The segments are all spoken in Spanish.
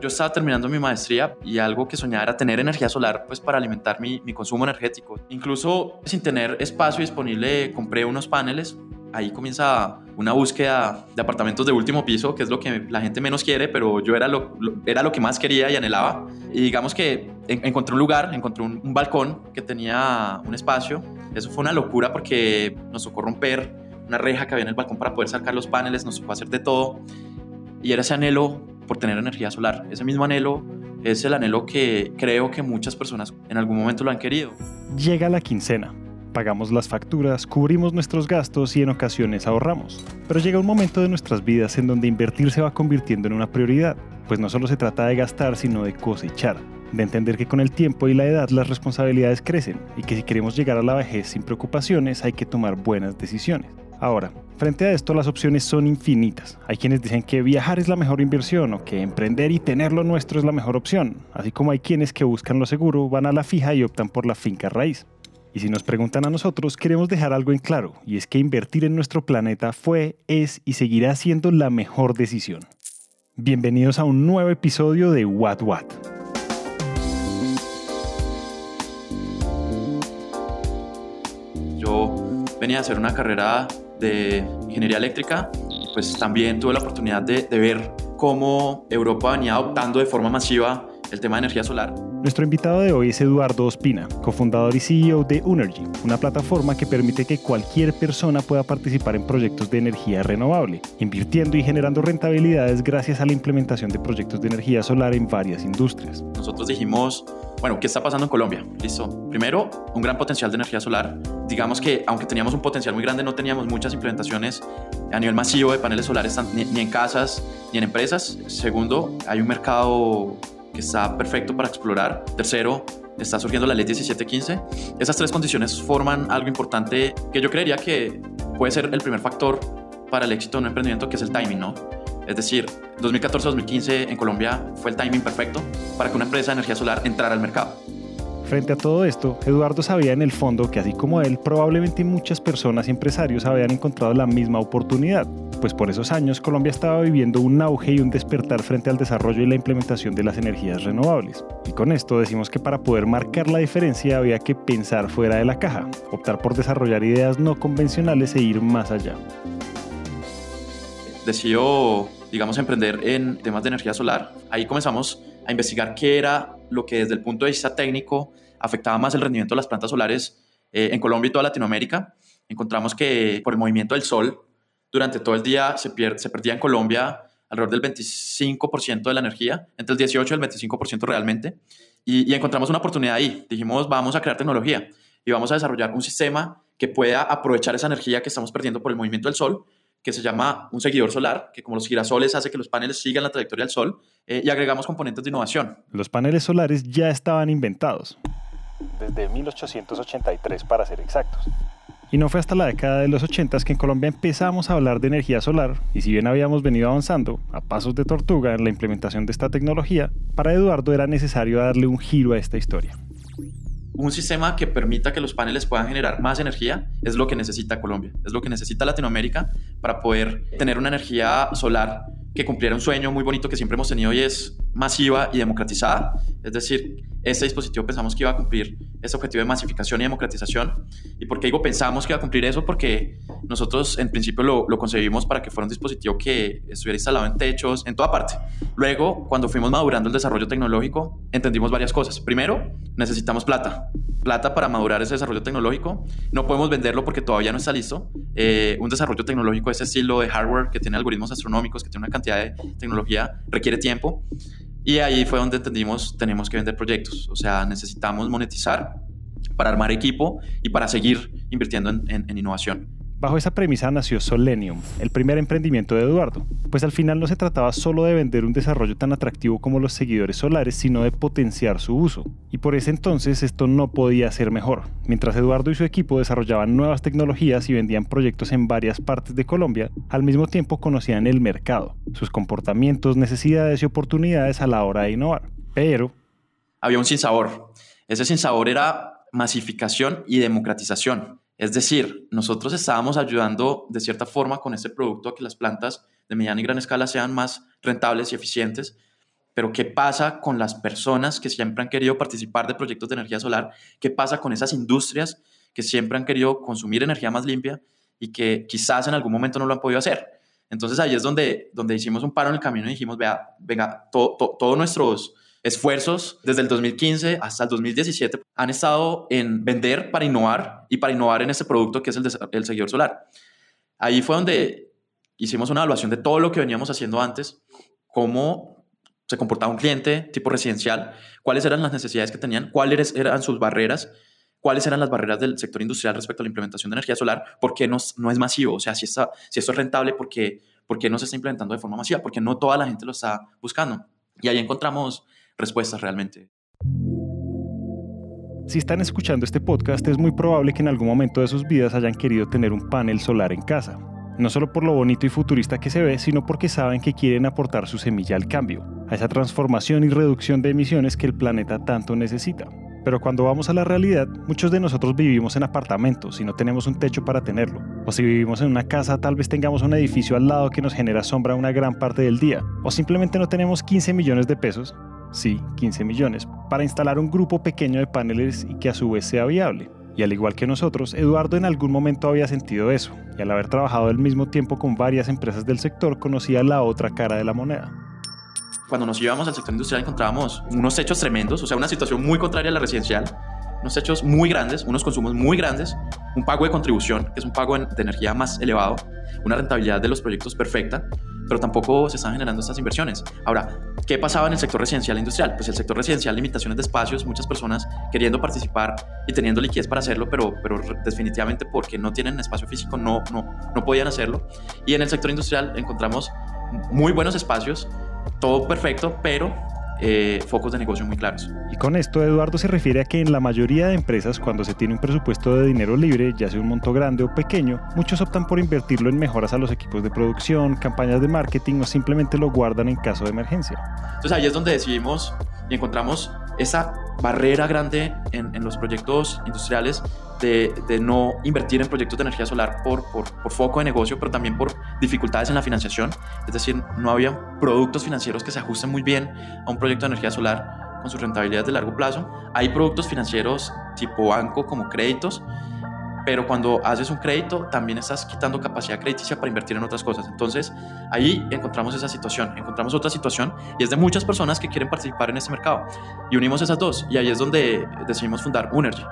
Yo estaba terminando mi maestría y algo que soñaba era tener energía solar pues para alimentar mi, mi consumo energético. Incluso sin tener espacio disponible compré unos paneles ahí comienza una búsqueda de apartamentos de último piso, que es lo que la gente menos quiere, pero yo era lo, era lo que más quería y anhelaba. Y digamos que encontré un lugar, encontré un, un, balcón que tenía un espacio. Eso fue una locura porque nos tocó romper una reja que había en el balcón para poder sacar los paneles, nos tocó hacer de todo. Y era ese anhelo por tener energía solar. Ese mismo anhelo es el anhelo que creo que muchas personas en algún momento lo han querido. Llega la quincena Pagamos las facturas, cubrimos nuestros gastos y en ocasiones ahorramos. Pero llega un momento de nuestras vidas en donde invertir se va convirtiendo en una prioridad, pues no solo se trata de gastar, sino de cosechar, de entender que con el tiempo y la edad las responsabilidades crecen y que si queremos llegar a la vejez sin preocupaciones hay que tomar buenas decisiones. Ahora, frente a esto las opciones son infinitas. Hay quienes dicen que viajar es la mejor inversión o que emprender y tener lo nuestro es la mejor opción, así como hay quienes que buscan lo seguro, van a la fija y optan por la finca raíz. Y si nos preguntan a nosotros, queremos dejar algo en claro, y es que invertir en nuestro planeta fue, es y seguirá siendo la mejor decisión. Bienvenidos a un nuevo episodio de What What. Yo venía a hacer una carrera de ingeniería eléctrica, pues también tuve la oportunidad de, ver cómo Europa venía adoptando de forma masiva el tema de energía solar nuestro invitado de hoy es Eduardo Ospina, cofundador y CEO de Unergy, una plataforma que permite que cualquier persona pueda participar en proyectos de energía renovable, invirtiendo y generando rentabilidades gracias a la implementación de proyectos de energía solar en varias industrias. Nosotros dijimos, bueno, ¿qué está pasando en Colombia? Listo. Primero, un gran potencial de energía solar. Digamos que aunque teníamos un potencial muy grande, no teníamos muchas implementaciones a nivel masivo de paneles solares ni, ni en casas ni en empresas. Segundo, hay un mercado está perfecto para explorar. Tercero, está surgiendo la ley 1715. Esas tres condiciones forman algo importante que yo creería que puede ser el primer factor para el éxito de un emprendimiento, que es el timing, ¿no? Es decir, 2014-2015 en Colombia fue el timing perfecto para que una empresa de energía solar entrara al mercado. Frente a todo esto, Eduardo sabía en el fondo que así como él, probablemente muchas personas y empresarios habían encontrado la misma oportunidad, pues por esos años Colombia estaba viviendo un auge y un despertar frente al desarrollo y la implementación de las energías renovables. Y con esto decimos que para poder marcar la diferencia había que pensar fuera de la caja, optar por desarrollar ideas no convencionales e ir más allá. Decidió, digamos, emprender en temas de energía solar. Ahí comenzamos a investigar qué era lo que desde el punto de vista técnico afectaba más el rendimiento de las plantas solares eh, en Colombia y toda Latinoamérica. Encontramos que por el movimiento del sol, durante todo el día se, se perdía en Colombia alrededor del 25% de la energía, entre el 18 y el 25% realmente. Y, encontramos una oportunidad ahí. Dijimos, vamos a crear tecnología y vamos a desarrollar un sistema que pueda aprovechar esa energía que estamos perdiendo por el movimiento del sol que se llama un seguidor solar, que como los girasoles hace que los paneles sigan la trayectoria del sol, eh, y agregamos componentes de innovación. Los paneles solares ya estaban inventados. Desde 1883 para ser exactos. Y no fue hasta la década de los 80 que en Colombia empezamos a hablar de energía solar, y si bien habíamos venido avanzando a pasos de tortuga en la implementación de esta tecnología, para Eduardo era necesario darle un giro a esta historia un sistema que permita que los paneles puedan generar más energía es lo que necesita Colombia, es lo que necesita Latinoamérica para poder tener una energía solar que cumpliera un sueño muy bonito que siempre hemos tenido y es masiva y democratizada. Es decir, este dispositivo pensamos que iba a cumplir ese objetivo de masificación y democratización. ¿Y por qué pensamos que iba a cumplir eso? Porque nosotros en principio lo, lo concebimos para que fuera un dispositivo que estuviera instalado en techos, en toda parte. Luego, cuando fuimos madurando el desarrollo tecnológico, entendimos varias cosas. Primero, necesitamos plata. Plata para madurar ese desarrollo tecnológico. No podemos venderlo porque todavía no está listo. Eh, un desarrollo tecnológico de ese estilo de hardware que tiene algoritmos astronómicos, que tiene una cantidad de tecnología, requiere tiempo. Y ahí fue donde entendimos, tenemos que vender proyectos, o sea, necesitamos monetizar para armar equipo y para seguir invirtiendo en, en innovación. Bajo esa premisa nació Solenium, el primer emprendimiento de Eduardo, pues al final no se trataba solo de vender un desarrollo tan atractivo como los seguidores solares, sino de potenciar su uso. Y por ese entonces esto no podía ser mejor. Mientras Eduardo y su equipo desarrollaban nuevas tecnologías y vendían proyectos en varias partes de Colombia, al mismo tiempo conocían el mercado, sus comportamientos, necesidades y oportunidades a la hora de innovar. Pero... Había un sinsabor. Ese sinsabor era masificación y democratización. Es decir, nosotros estábamos ayudando de cierta forma con este producto a que las plantas de mediana y gran escala sean más rentables y eficientes, pero ¿qué pasa con las personas que siempre han querido participar de proyectos de energía solar? ¿Qué pasa con esas industrias que siempre han querido consumir energía más limpia y que quizás en algún momento no lo han podido hacer? Entonces ahí es donde, donde hicimos un paro en el camino y dijimos, vea, venga, todos nuestros esfuerzos desde el 2015 hasta el 2017 han estado en vender para innovar y para innovar en ese producto que es el, el seguidor solar. Ahí fue donde hicimos una evaluación de todo lo que veníamos haciendo antes, cómo se comportaba un cliente tipo residencial, cuáles eran las necesidades que tenían, cuáles eran sus barreras, cuáles eran las barreras del sector industrial respecto a la implementación de energía solar, por qué no, no es masivo, o sea, si, está, si esto es rentable, ¿por qué, ¿por qué no se está implementando de forma masiva? Porque no toda la gente lo está buscando. Y ahí encontramos respuestas realmente. Si están escuchando este podcast, es muy probable que en algún momento de sus vidas hayan querido tener un panel solar en casa no solo por lo bonito y futurista que se ve, sino porque saben que quieren aportar su semilla al cambio, a esa transformación y reducción de emisiones que el planeta tanto necesita. Pero cuando vamos a la realidad, muchos de nosotros vivimos en apartamentos y no tenemos un techo para tenerlo. O si vivimos en una casa, tal vez tengamos un edificio al lado que nos genera sombra una gran parte del día. O simplemente no tenemos 15 millones de pesos, sí, 15 millones, para instalar un grupo pequeño de paneles y que a su vez sea viable. Y al igual que nosotros, Eduardo en algún momento había sentido eso, y al haber trabajado al mismo tiempo con varias empresas del sector, conocía la otra cara de la moneda. Cuando nos íbamos al sector industrial encontrábamos unos hechos tremendos, o sea, una situación muy contraria a la residencial, unos hechos muy grandes, unos consumos muy grandes, un pago de contribución, que es un pago de energía más elevado, una rentabilidad de los proyectos perfecta, pero tampoco se están generando estas inversiones. Ahora, ¿qué pasaba en el sector residencial e industrial? Pues el sector residencial, limitaciones de espacios, muchas personas queriendo participar y teniendo liquidez para hacerlo, pero, pero definitivamente porque no tienen espacio físico no, no, no podían hacerlo. Y en el sector industrial encontramos muy buenos espacios, todo perfecto, pero eh, focos de negocio muy claros. Y con esto Eduardo se refiere a que en la mayoría de empresas cuando se tiene un presupuesto de dinero libre, ya sea un monto grande o pequeño, muchos optan por invertirlo en mejoras a los equipos de producción, campañas de marketing o simplemente lo guardan en caso de emergencia. Entonces ahí es donde decidimos y encontramos esa barrera grande en, los proyectos industriales de, no invertir en proyectos de energía solar por, por, foco de negocio, pero también por dificultades en la financiación. Es decir, no había productos financieros que se ajusten muy bien a un proyecto de energía solar con sus rentabilidades de largo plazo. Hay productos financieros tipo banco como créditos, pero cuando haces un crédito también estás quitando capacidad crediticia para invertir en otras cosas. Entonces ahí encontramos esa situación, encontramos otra situación y es de muchas personas que quieren participar en ese mercado y unimos esas dos y ahí es donde decidimos fundar Unergy.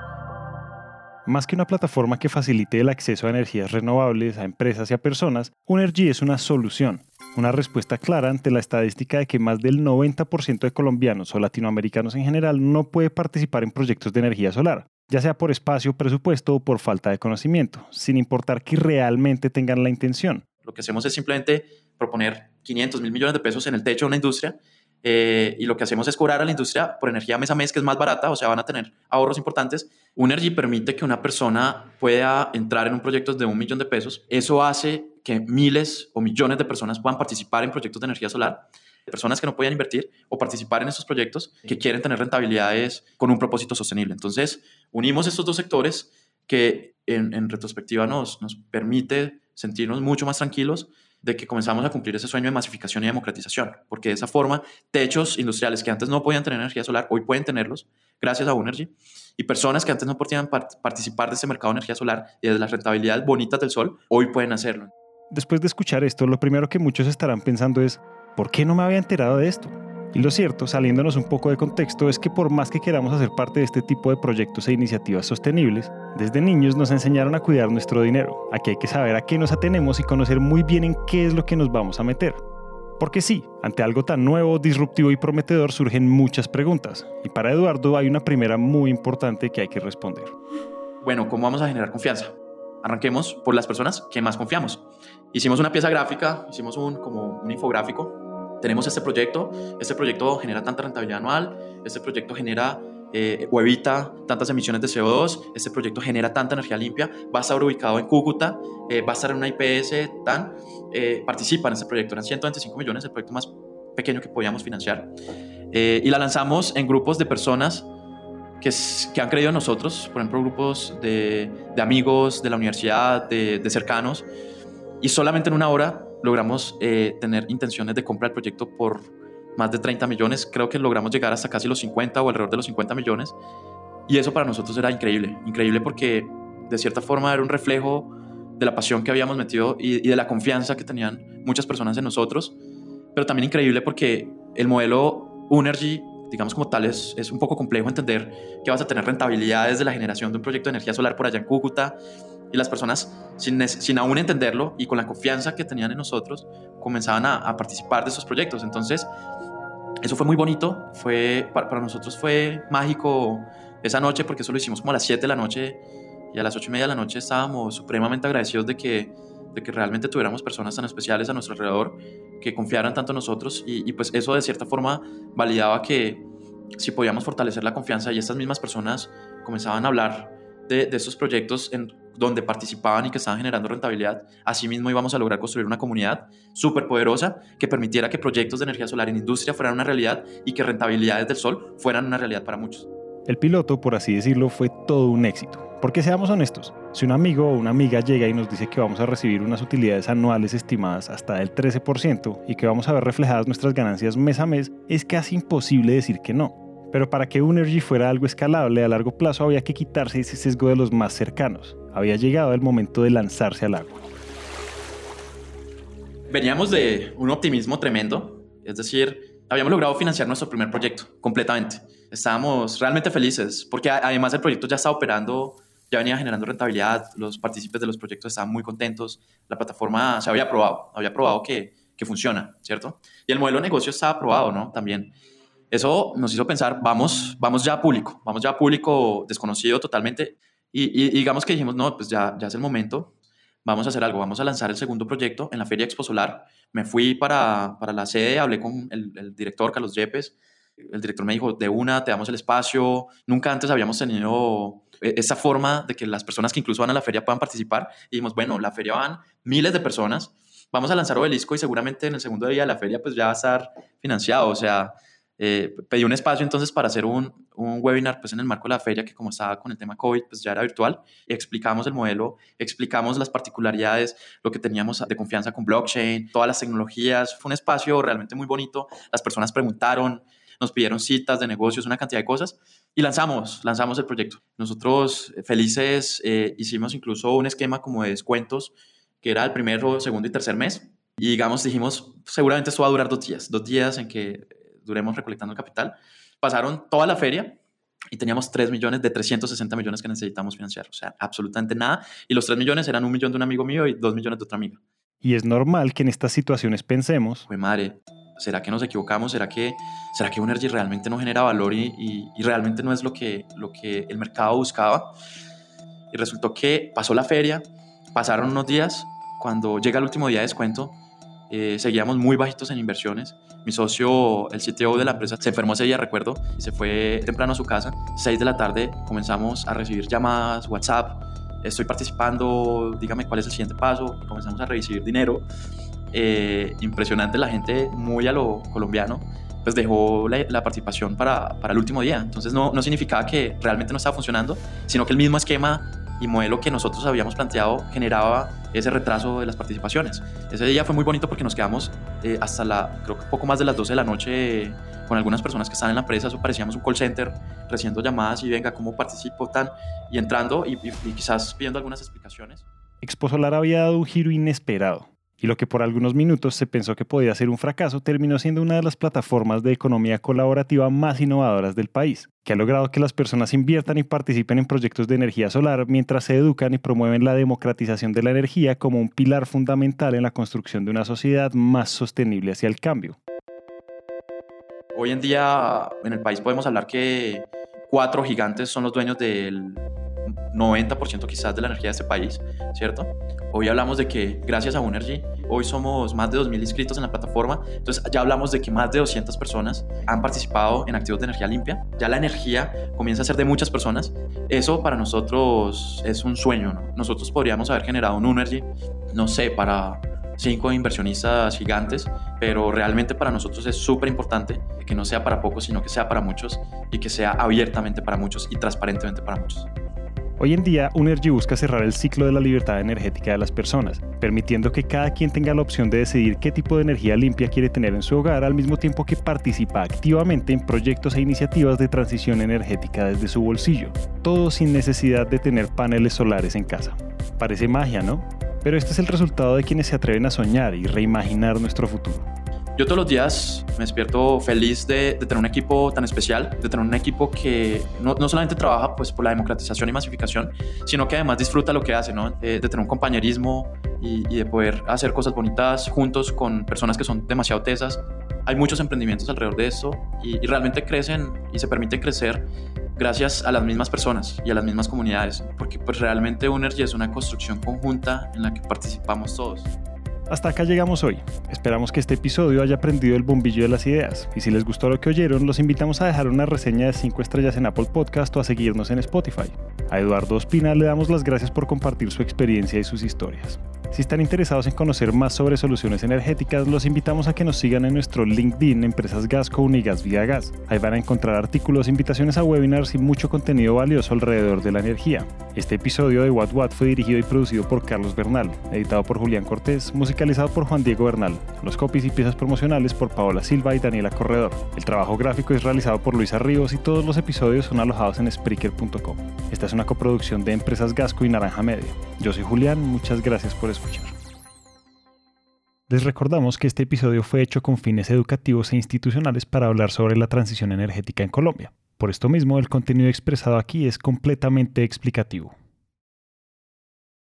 Más que una plataforma que facilite el acceso a energías renovables a empresas y a personas, Unergy es una solución, una respuesta clara ante la estadística de que más del 90% de colombianos o latinoamericanos en general no puede participar en proyectos de energía solar, ya sea por espacio, presupuesto o por falta de conocimiento, sin importar que realmente tengan la intención. Lo que hacemos es simplemente proponer 500 mil millones de pesos en el techo de una industria eh, y lo que hacemos es cobrar a la industria por energía mes a mes, que es más barata, o sea, van a tener ahorros importantes. Unergy permite que una persona pueda entrar en un proyecto de un millón de pesos. Eso hace que miles o millones de personas puedan participar en proyectos de energía solar personas que no podían invertir o participar en esos proyectos que quieren tener rentabilidades con un propósito sostenible. Entonces, unimos estos dos sectores que en, retrospectiva nos, nos permite sentirnos mucho más tranquilos de que comenzamos a cumplir ese sueño de masificación y democratización, porque de esa forma techos industriales que antes no podían tener energía solar, hoy pueden tenerlos gracias a Unergy, y personas que antes no podían participar de ese mercado de energía solar y de las rentabilidades bonitas del sol, hoy pueden hacerlo. Después de escuchar esto, lo primero que muchos estarán pensando es, ¿por qué no me había enterado de esto? Y lo cierto, saliéndonos un poco de contexto, es que por más que queramos hacer parte de este tipo de proyectos e iniciativas sostenibles, desde niños nos enseñaron a cuidar nuestro dinero, a que hay que saber a qué nos atenemos y conocer muy bien en qué es lo que nos vamos a meter. Porque sí, ante algo tan nuevo, disruptivo y prometedor surgen muchas preguntas, y para Eduardo hay una primera muy importante que hay que responder. Bueno, ¿cómo vamos a generar confianza? Arranquemos por las personas que más confiamos. Hicimos una pieza gráfica, hicimos un, como un infográfico tenemos este proyecto, este proyecto genera tanta rentabilidad anual, este proyecto genera eh, o evita tantas emisiones de CO2, este proyecto genera tanta energía limpia, va a estar ubicado en Cúcuta, eh, va a estar en una IPS tan, eh, participa en este proyecto, eran 125 millones, el proyecto más pequeño que podíamos financiar, y la lanzamos en grupos de personas que, que, han creído en nosotros, por ejemplo, grupos de, de amigos de la universidad, de, de cercanos, y solamente en una hora logramos eh, tener intenciones de compra del proyecto por más de 30 millones, creo que logramos llegar hasta casi los 50 o alrededor de los 50 millones. Y eso para nosotros era increíble, increíble porque de cierta forma era un reflejo de la pasión que habíamos metido y, de la confianza que tenían muchas personas en nosotros, pero también increíble porque el modelo Unergy, digamos como tal, es, es un poco complejo entender que vas a tener rentabilidades de la generación de un proyecto de energía solar por allá en Cúcuta y las personas, sin, sin aún entenderlo y con la confianza que tenían en nosotros, comenzaban a, a participar de esos proyectos. Entonces, eso fue muy bonito, fue, para, para nosotros fue mágico esa noche porque eso lo hicimos como a las 7 de la noche y a las ocho y media de la noche estábamos supremamente agradecidos de que, de que realmente tuviéramos personas tan especiales a nuestro alrededor que confiaran tanto en nosotros y, pues eso de cierta forma validaba que si podíamos fortalecer la confianza y estas mismas personas comenzaban a hablar de, de estos proyectos en donde participaban y que estaban generando rentabilidad, así mismo íbamos a lograr construir una comunidad súper poderosa que permitiera que proyectos de energía solar en industria fueran una realidad y que rentabilidades del sol fueran una realidad para muchos. El piloto, por así decirlo, fue todo un éxito. Porque seamos honestos, si un amigo o una amiga llega y nos dice que vamos a recibir unas utilidades anuales estimadas hasta del 13% y que vamos a ver reflejadas nuestras ganancias mes a mes, es casi imposible decir que no. Pero para que Unergy fuera algo escalable a largo plazo había que quitarse ese sesgo de los más cercanos. Había llegado el momento de lanzarse al agua. Veníamos de un optimismo tremendo, es decir, habíamos logrado financiar nuestro primer proyecto completamente. Estábamos realmente felices porque además el proyecto ya estaba operando ya venía generando rentabilidad, los partícipes de los proyectos estaban muy contentos, la plataforma se había probado, había probado que, que funciona, ¿cierto? Y el modelo de negocio estaba probado, ¿no? También. Eso nos hizo pensar, vamos, vamos ya a público, vamos ya a público desconocido totalmente. Y, digamos que dijimos, no, pues ya, ya es el momento, vamos a hacer algo, vamos a lanzar el segundo proyecto en la Feria Expo Solar. Me fui para, para la sede, hablé con el, el director Carlos Yepes, el director me dijo, de una, te damos el espacio. Nunca antes habíamos tenido e-, esa forma de que las personas que incluso van a la feria puedan participar. Y dijimos, bueno, la feria van miles de personas, vamos a lanzar Obelisco y seguramente en el segundo día de la feria pues ya va a estar financiado. O sea, eh, pedí un espacio entonces para hacer un, un, webinar pues en el marco de la feria que como estaba con el tema COVID pues ya era virtual. Explicamos el modelo, explicamos las particularidades, lo que teníamos de confianza con blockchain, todas las tecnologías. Fue un espacio realmente muy bonito. Las personas preguntaron, nos pidieron citas de negocios, una cantidad de cosas y lanzamos, lanzamos el proyecto. Nosotros eh, felices eh, hicimos incluso un esquema como de descuentos que era el primero, segundo y tercer mes. Y digamos, dijimos, seguramente esto va a durar dos días, dos días en que duremos recolectando el capital. Pasaron toda la feria y teníamos 3 millones de 360 millones que necesitamos financiar. O sea, absolutamente nada. Y los 3 millones eran un millón de un amigo mío y 2 millones de otra amiga. Y es normal que en estas situaciones pensemos... Pues madre, ¿Será que nos equivocamos? ¿Será que, será que Unergy realmente no genera valor y, y, realmente no es lo que, lo que el mercado buscaba? Y resultó que pasó la feria, pasaron unos días, cuando llega el último día de descuento, eh, seguíamos muy bajitos en inversiones. Mi socio, el CTO de la empresa, se enfermó ese día, recuerdo, y se fue temprano a su casa. 6 de la tarde comenzamos a recibir llamadas, WhatsApp, estoy participando, dígame cuál es el siguiente paso, comenzamos a recibir dinero eh, impresionante, la gente muy a lo colombiano, pues dejó la, participación para, para, el último día. Entonces no, no significaba que realmente no estaba funcionando, sino que el mismo esquema y modelo que nosotros habíamos planteado generaba ese retraso de las participaciones. Ese día fue muy bonito porque nos quedamos eh, hasta la, creo que poco más de las 12 de la noche con algunas personas que están en la empresa, eso parecíamos un call center, recibiendo llamadas y venga, ¿cómo participo? Tan, y entrando y, y, quizás pidiendo algunas explicaciones. Expo Solar había dado un giro inesperado y lo que por algunos minutos se pensó que podía ser un fracaso terminó siendo una de las plataformas de economía colaborativa más innovadoras del país, que ha logrado que las personas inviertan y participen en proyectos de energía solar mientras se educan y promueven la democratización de la energía como un pilar fundamental en la construcción de una sociedad más sostenible hacia el cambio. Hoy en día en el país podemos hablar que cuatro gigantes son los dueños del 90% quizás de la energía de este país, ¿cierto? Hoy hablamos de que gracias a Unergy, hoy somos más de 2.000 inscritos en la plataforma, entonces ya hablamos de que más de 200 personas han participado en activos de energía limpia, ya la energía comienza a ser de muchas personas, eso para nosotros es un sueño, ¿no? Nosotros podríamos haber generado un Unergy, no sé, para cinco inversionistas gigantes, pero realmente para nosotros es súper importante que no sea para pocos, sino que sea para muchos y que sea abiertamente para muchos y transparentemente para muchos. Hoy en día, Unergy busca cerrar el ciclo de la libertad energética de las personas, permitiendo que cada quien tenga la opción de decidir qué tipo de energía limpia quiere tener en su hogar al mismo tiempo que participa activamente en proyectos e iniciativas de transición energética desde su bolsillo, todo sin necesidad de tener paneles solares en casa. Parece magia, ¿no? Pero este es el resultado de quienes se atreven a soñar y reimaginar nuestro futuro. Yo todos los días me despierto feliz de, tener un equipo tan especial, de tener un equipo que no, solamente trabaja pues, por la democratización y masificación, sino que además disfruta lo que hace, ¿no? de, tener un compañerismo y, de poder hacer cosas bonitas juntos con personas que son demasiado tesas. Hay muchos emprendimientos alrededor de esto y, y realmente crecen y se permiten crecer gracias a las mismas personas y a las mismas comunidades, porque pues realmente Unergy es una construcción conjunta en la que participamos todos. Hasta acá llegamos hoy. Esperamos que este episodio haya prendido el bombillo de las ideas. Y si les gustó lo que oyeron, los invitamos a dejar una reseña de 5 estrellas en Apple Podcast o a seguirnos en Spotify. A Eduardo Ospina le damos las gracias por compartir su experiencia y sus historias. Si están interesados en conocer más sobre soluciones energéticas, los invitamos a que nos sigan en nuestro LinkedIn Empresas Gasco Unigas Vía Gas. Ahí van a encontrar artículos, invitaciones a webinars y mucho contenido valioso alrededor de la energía. Este episodio de What What fue dirigido y producido por Carlos Bernal, editado por Julián Cortés, musicalizado por Juan Diego Bernal. Los copies y piezas promocionales por Paola Silva y Daniela Corredor. El trabajo gráfico es realizado por Luisa Ríos y todos los episodios son alojados en Spreaker.com. Esta es una coproducción de Empresas Gasco y Naranja Media. Yo soy Julián, muchas gracias por Les recordamos que este episodio fue hecho con fines educativos e institucionales para hablar sobre la transición energética en Colombia. Por esto mismo, el contenido expresado aquí es completamente explicativo.